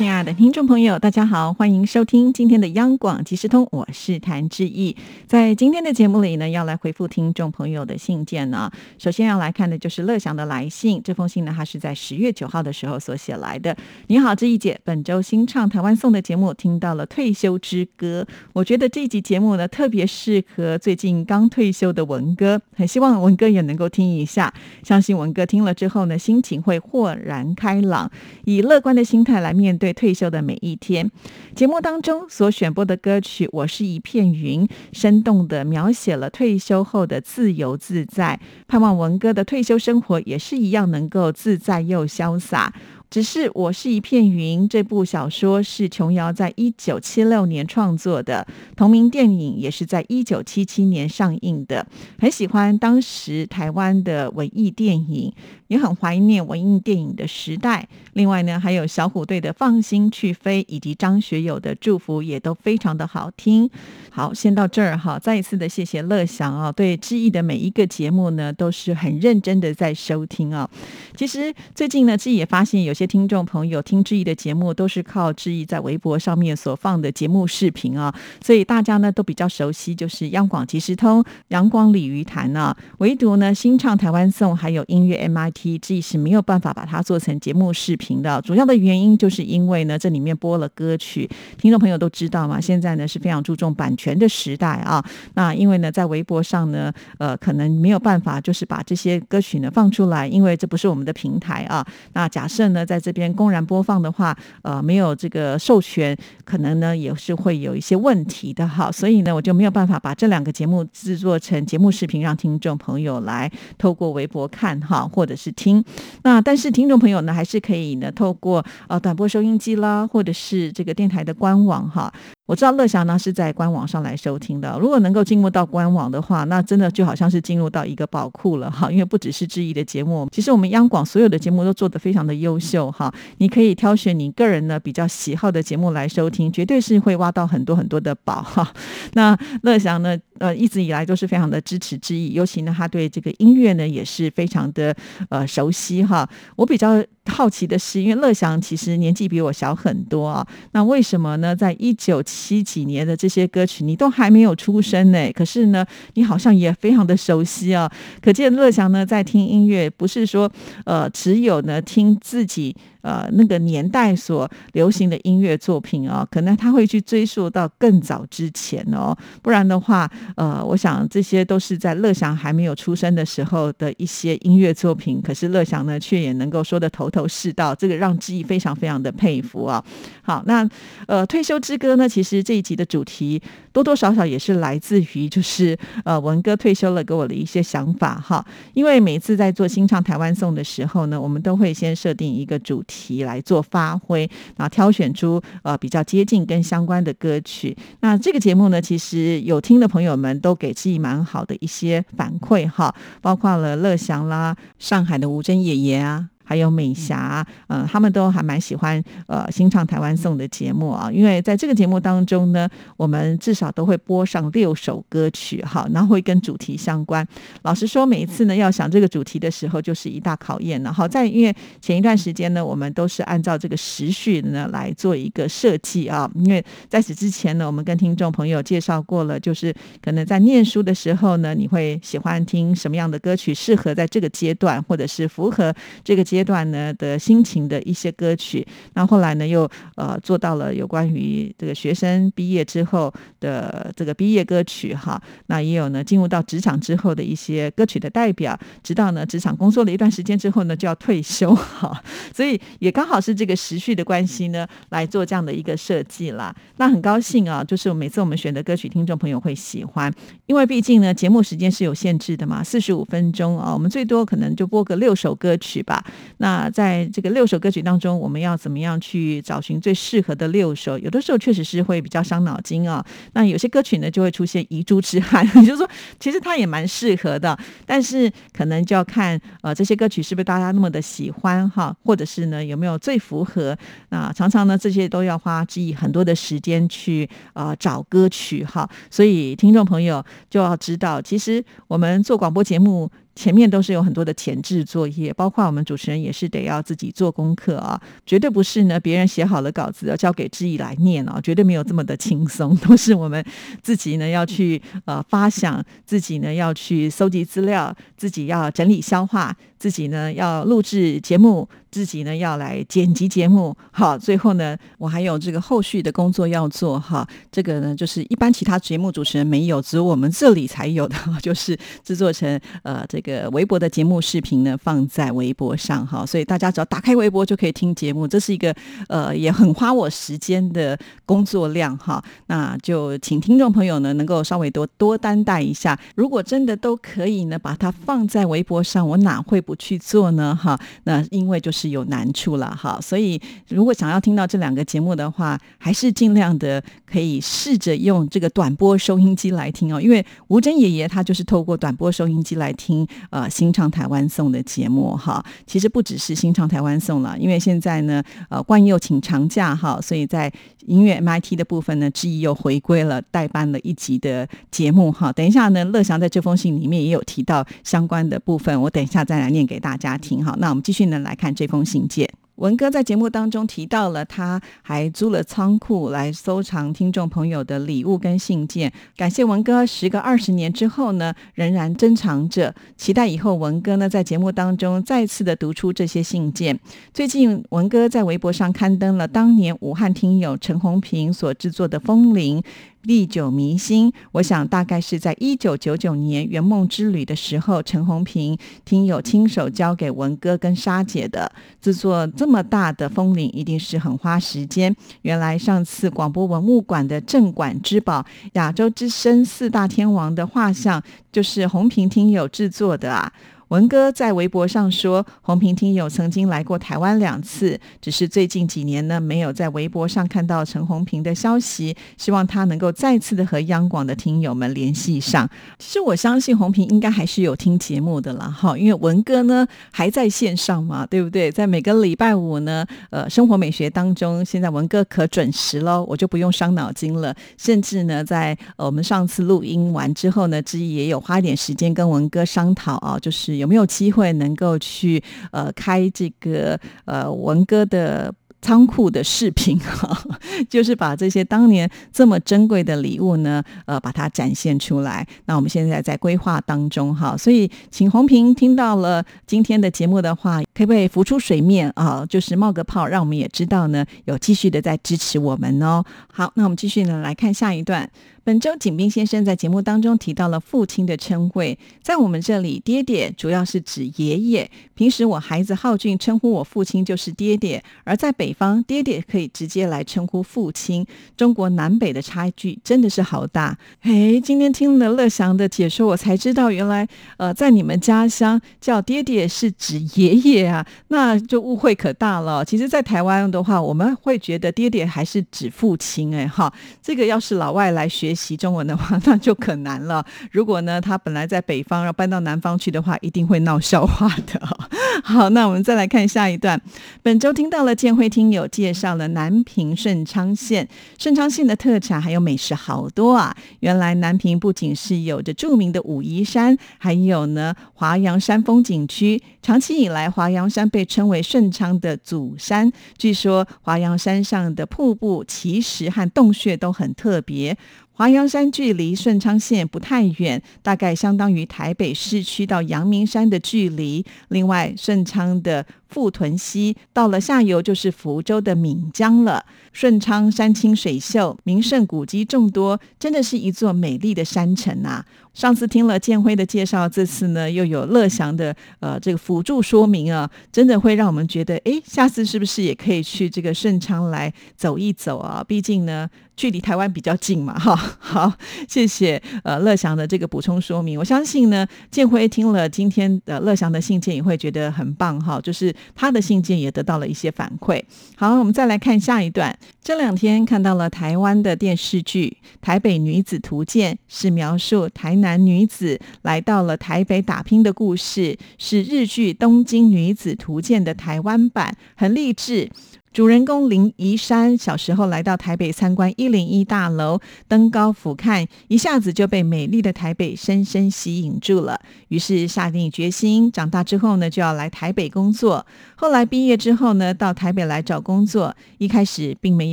亲爱的听众朋友，大家好，欢迎收听今天的央广即时通，我是谭志毅。在今天的节目里呢，要来回复听众朋友的信件呢。首先要来看的就是乐祥的来信，这封信呢，他是在十月九号的时候所写来的。你好，志毅姐，本周新唱台湾颂的节目听到了《退休之歌》，我觉得这一集节目呢特别适合最近刚退休的文哥，很希望文哥也能够听一下，相信文哥听了之后呢，心情会豁然开朗，以乐观的心态来面对。退休的每一天，节目当中所选播的歌曲《我是一片云》，生动的描写了退休后的自由自在。盼望文哥的退休生活也是一样，能够自在又潇洒。只是我是一片云。这部小说是琼瑶在一九七六年创作的，同名电影也是在一九七七年上映的。很喜欢当时台湾的文艺电影，也很怀念文艺电影的时代。另外呢，还有小虎队的《放心去飞》，以及张学友的《祝福》也都非常的好听。好，先到这儿哈。再一次的谢谢乐祥啊，对知意的每一个节目呢，都是很认真的在收听啊。其实最近呢，知意也发现有些听众朋友听志毅的节目，都是靠志毅在微博上面所放的节目视频啊，所以大家呢都比较熟悉，就是央广即时通、阳光鲤鱼潭啊。唯独呢，新唱台湾颂还有音乐 MIT，志毅是没有办法把它做成节目视频的。主要的原因就是因为呢，这里面播了歌曲，听众朋友都知道嘛，现在呢是非常注重版。权的时代啊，那因为呢，在微博上呢，呃，可能没有办法，就是把这些歌曲呢放出来，因为这不是我们的平台啊。那假设呢，在这边公然播放的话，呃，没有这个授权，可能呢也是会有一些问题的哈。所以呢，我就没有办法把这两个节目制作成节目视频，让听众朋友来透过微博看哈，或者是听。那但是听众朋友呢，还是可以呢，透过呃短波收音机啦，或者是这个电台的官网哈。我知道乐祥呢是在官网上来收听的，如果能够进入到官网的话，那真的就好像是进入到一个宝库了哈。因为不只是质疑的节目，其实我们央广所有的节目都做得非常的优秀哈。你可以挑选你个人呢比较喜好的节目来收听，绝对是会挖到很多很多的宝哈。那乐祥呢，呃，一直以来都是非常的支持之意，尤其呢他对这个音乐呢也是非常的呃熟悉哈。我比较。好奇的是，因为乐祥其实年纪比我小很多啊，那为什么呢？在一九七几年的这些歌曲，你都还没有出生呢？可是呢，你好像也非常的熟悉啊。可见乐祥呢，在听音乐，不是说呃，只有呢听自己。呃，那个年代所流行的音乐作品啊，可能他会去追溯到更早之前哦，不然的话，呃，我想这些都是在乐祥还没有出生的时候的一些音乐作品，可是乐祥呢，却也能够说的头头是道，这个让志毅非常非常的佩服啊。好，那呃，退休之歌呢，其实这一集的主题多多少少也是来自于就是呃文哥退休了给我的一些想法哈，因为每次在做新唱台湾颂的时候呢，我们都会先设定一个主。题题来做发挥，然后挑选出呃比较接近跟相关的歌曲。那这个节目呢，其实有听的朋友们都给自己蛮好的一些反馈哈，包括了乐祥啦、上海的吴珍爷爷啊。还有美霞，嗯，他们都还蛮喜欢呃新唱台湾颂的节目啊，因为在这个节目当中呢，我们至少都会播上六首歌曲哈，然后会跟主题相关。老实说，每一次呢要想这个主题的时候，就是一大考验了。好在因为前一段时间呢，我们都是按照这个时序呢来做一个设计啊，因为在此之前呢，我们跟听众朋友介绍过了，就是可能在念书的时候呢，你会喜欢听什么样的歌曲，适合在这个阶段，或者是符合这个阶。阶段呢的心情的一些歌曲，那后来呢又呃做到了有关于这个学生毕业之后的这个毕业歌曲哈，那也有呢进入到职场之后的一些歌曲的代表，直到呢职场工作了一段时间之后呢就要退休哈，所以也刚好是这个时序的关系呢来做这样的一个设计啦。那很高兴啊，就是每次我们选的歌曲，听众朋友会喜欢，因为毕竟呢节目时间是有限制的嘛，四十五分钟啊，我们最多可能就播个六首歌曲吧。那在这个六首歌曲当中，我们要怎么样去找寻最适合的六首？有的时候确实是会比较伤脑筋啊。那有些歌曲呢，就会出现遗珠之憾，也 就是说，其实它也蛮适合的，但是可能就要看呃这些歌曲是不是大家那么的喜欢哈，或者是呢有没有最符合？那常常呢这些都要花记忆很多的时间去呃找歌曲哈，所以听众朋友就要知道，其实我们做广播节目。前面都是有很多的前置作业，包括我们主持人也是得要自己做功课啊，绝对不是呢别人写好了稿子要交给志毅来念啊，绝对没有这么的轻松，都是我们自己呢要去呃发想，自己呢要去搜集资料，自己要整理消化，自己呢要录制节目。自己呢要来剪辑节目，好，最后呢我还有这个后续的工作要做哈。这个呢就是一般其他节目主持人没有，只有我们这里才有的，就是制作成呃这个微博的节目视频呢放在微博上哈。所以大家只要打开微博就可以听节目，这是一个呃也很花我时间的工作量哈。那就请听众朋友呢能够稍微多多担待一下。如果真的都可以呢把它放在微博上，我哪会不去做呢哈？那因为就是。有难处了哈，所以如果想要听到这两个节目的话，还是尽量的可以试着用这个短波收音机来听哦。因为吴珍爷爷他就是透过短波收音机来听呃新唱台湾颂的节目哈。其实不只是新唱台湾颂了，因为现在呢呃冠佑请长假哈，所以在音乐 MIT 的部分呢，志毅又回归了代班了一集的节目哈。等一下呢，乐祥在这封信里面也有提到相关的部分，我等一下再来念给大家听哈。那我们继续呢来看这。封信件，文哥在节目当中提到了，他还租了仓库来收藏听众朋友的礼物跟信件。感谢文哥，时隔二十年之后呢，仍然珍藏着。期待以后文哥呢在节目当中再次的读出这些信件。最近文哥在微博上刊登了当年武汉听友陈红平所制作的《风铃》。历久弥新，我想大概是在一九九九年圆梦之旅的时候，陈红平听友亲手交给文哥跟沙姐的。制作这么大的风铃，一定是很花时间。原来上次广播文物馆的镇馆之宝——亚洲之声四大天王的画像，就是红平听友制作的啊。文哥在微博上说，红平听友曾经来过台湾两次，只是最近几年呢，没有在微博上看到陈红平的消息。希望他能够再次的和央广的听友们联系上。其实我相信红平应该还是有听节目的啦，哈，因为文哥呢还在线上嘛，对不对？在每个礼拜五呢，呃，生活美学当中，现在文哥可准时喽，我就不用伤脑筋了。甚至呢，在我们上次录音完之后呢，之一也有花一点时间跟文哥商讨啊，就是。有没有机会能够去呃开这个呃文哥的仓库的视频哈？就是把这些当年这么珍贵的礼物呢，呃，把它展现出来。那我们现在在规划当中哈，所以请红平听到了今天的节目的话，可不可以浮出水面啊？就是冒个泡，让我们也知道呢，有继续的在支持我们哦。好，那我们继续呢来看下一段。本周景斌先生在节目当中提到了父亲的称谓，在我们这里，爹爹主要是指爷爷。平时我孩子浩俊称呼我父亲就是爹爹，而在北方，爹爹可以直接来称呼父亲。中国南北的差距真的是好大。哎，今天听了乐祥的解说，我才知道原来呃，在你们家乡叫爹爹是指爷爷啊，那就误会可大了。其实，在台湾的话，我们会觉得爹爹还是指父亲。哎，哈，这个要是老外来学。习中文的话，那就可难了。如果呢，他本来在北方，要搬到南方去的话，一定会闹笑话的。好，那我们再来看下一段。本周听到了建辉听友介绍了南平顺昌县，顺昌县的特产还有美食好多啊。原来南平不仅是有着著名的武夷山，还有呢华阳山风景区。长期以来，华阳山被称为顺昌的祖山。据说华阳山上的瀑布、奇石和洞穴都很特别。华阳山距离顺昌县不太远，大概相当于台北市区到阳明山的距离。另外，顺昌的富屯溪到了下游就是福州的闽江了。顺昌山清水秀，名胜古迹众多，真的是一座美丽的山城啊！上次听了建辉的介绍，这次呢又有乐祥的呃这个辅助说明啊，真的会让我们觉得，哎，下次是不是也可以去这个顺昌来走一走啊？毕竟呢。距离台湾比较近嘛，哈，好，谢谢呃乐祥的这个补充说明。我相信呢，建辉听了今天的乐祥的信件也会觉得很棒哈，就是他的信件也得到了一些反馈。好，我们再来看下一段。这两天看到了台湾的电视剧《台北女子图鉴》，是描述台南女子来到了台北打拼的故事，是日剧《东京女子图鉴》的台湾版，很励志。主人公林怡山小时候来到台北参观一零一大楼，登高俯瞰，一下子就被美丽的台北深深吸引住了。于是下定决心，长大之后呢就要来台北工作。后来毕业之后呢，到台北来找工作。一开始并没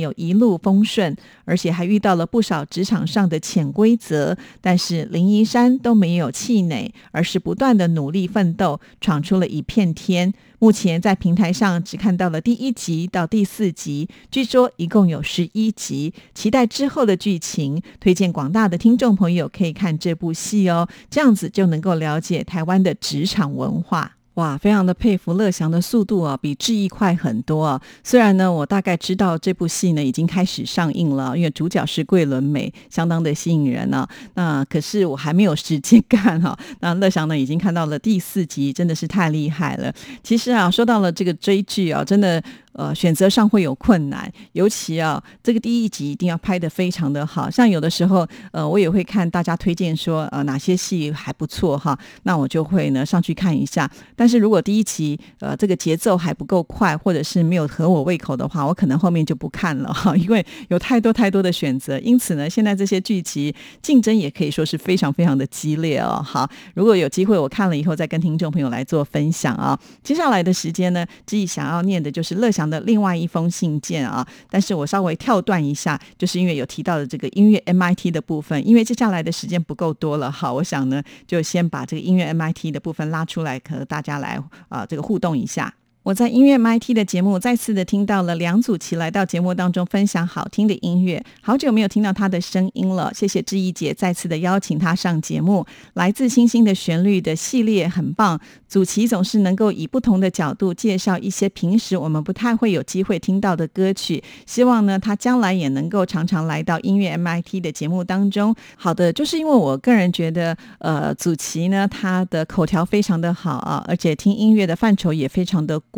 有一路风顺，而且还遇到了不少职场上的潜规则。但是林怡山都没有气馁，而是不断的努力奋斗，闯出了一片天。目前在平台上只看到了第一集到第四集，据说一共有十一集，期待之后的剧情。推荐广大的听众朋友可以看这部戏哦，这样子就能够了解台湾的职场文化。哇，非常的佩服乐祥的速度啊，比志毅快很多啊。虽然呢，我大概知道这部戏呢已经开始上映了，因为主角是桂纶镁，相当的吸引人呢。那可是我还没有时间 看哈。那乐祥呢已经看到了第四集，真的是太厉害了。其实啊，说到了这个追剧啊，真的。呃，选择上会有困难，尤其啊，这个第一集一定要拍的非常的好。像有的时候，呃，我也会看大家推荐说，呃，哪些戏还不错哈，那我就会呢上去看一下。但是如果第一集呃这个节奏还不够快，或者是没有合我胃口的话，我可能后面就不看了哈，因为有太多太多的选择。因此呢，现在这些剧集竞争也可以说是非常非常的激烈哦。好，如果有机会我看了以后再跟听众朋友来做分享啊。接下来的时间呢，自己想要念的就是乐享的另外一封信件啊，但是我稍微跳段一下，就是因为有提到的这个音乐 MIT 的部分，因为接下来的时间不够多了好，我想呢，就先把这个音乐 MIT 的部分拉出来，和大家来啊这个互动一下。我在音乐 MIT 的节目再次的听到了梁祖琪来到节目当中分享好听的音乐，好久没有听到他的声音了。谢谢志毅姐再次的邀请他上节目。来自星星的旋律的系列很棒，祖琪总是能够以不同的角度介绍一些平时我们不太会有机会听到的歌曲。希望呢他将来也能够常常来到音乐 MIT 的节目当中。好的，就是因为我个人觉得，呃，祖琪呢他的口条非常的好啊，而且听音乐的范畴也非常的。广，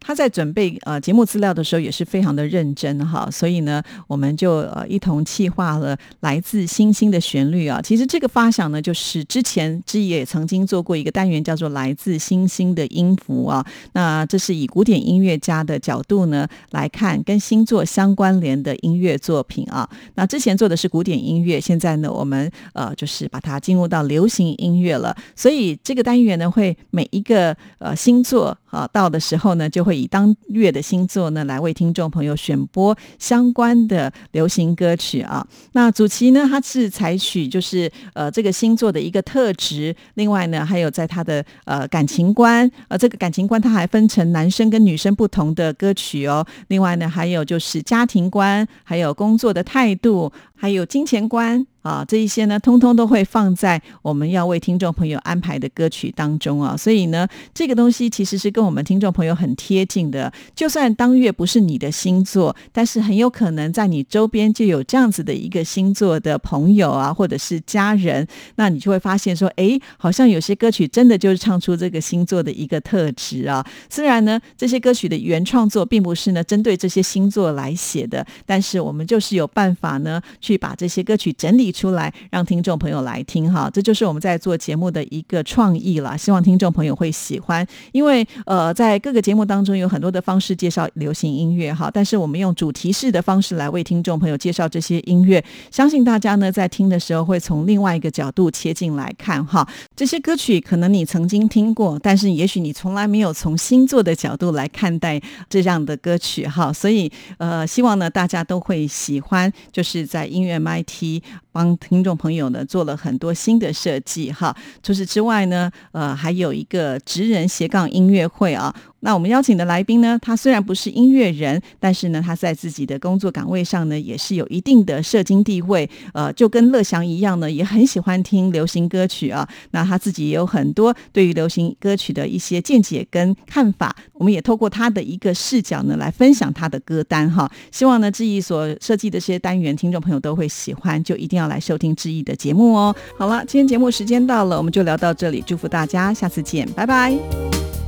他在准备呃节目资料的时候也是非常的认真哈，所以呢，我们就呃一同企划了来自星星的旋律啊。其实这个发想呢，就是之前之也曾经做过一个单元叫做来自星星的音符啊。那这是以古典音乐家的角度呢来看跟星座相关联的音乐作品啊。那之前做的是古典音乐，现在呢我们呃就是把它进入到流行音乐了。所以这个单元呢会每一个呃星座啊到的时之后呢，就会以当月的星座呢来为听众朋友选播相关的流行歌曲啊。那主题呢，它是采取就是呃这个星座的一个特质，另外呢还有在他的呃感情观，呃这个感情观它还分成男生跟女生不同的歌曲哦。另外呢还有就是家庭观，还有工作的态度，还有金钱观。啊，这一些呢，通通都会放在我们要为听众朋友安排的歌曲当中啊。所以呢，这个东西其实是跟我们听众朋友很贴近的。就算当月不是你的星座，但是很有可能在你周边就有这样子的一个星座的朋友啊，或者是家人，那你就会发现说，哎，好像有些歌曲真的就是唱出这个星座的一个特质啊。虽然呢，这些歌曲的原创作并不是呢针对这些星座来写的，但是我们就是有办法呢，去把这些歌曲整理。出来让听众朋友来听哈，这就是我们在做节目的一个创意了。希望听众朋友会喜欢，因为呃，在各个节目当中有很多的方式介绍流行音乐哈，但是我们用主题式的方式来为听众朋友介绍这些音乐，相信大家呢在听的时候会从另外一个角度切进来看哈。这些歌曲可能你曾经听过，但是也许你从来没有从星座的角度来看待这样的歌曲哈。所以呃，希望呢大家都会喜欢，就是在音乐 MIT 帮。听众朋友呢做了很多新的设计哈，除此之外呢，呃，还有一个职人斜杠音乐会啊。那我们邀请的来宾呢，他虽然不是音乐人，但是呢，他在自己的工作岗位上呢，也是有一定的社经地位。呃，就跟乐祥一样呢，也很喜欢听流行歌曲啊。那他自己也有很多对于流行歌曲的一些见解跟看法。我们也透过他的一个视角呢，来分享他的歌单哈。希望呢，志毅所设计的这些单元，听众朋友都会喜欢，就一定要来收听志毅的节目哦。好了，今天节目时间到了，我们就聊到这里，祝福大家，下次见，拜拜。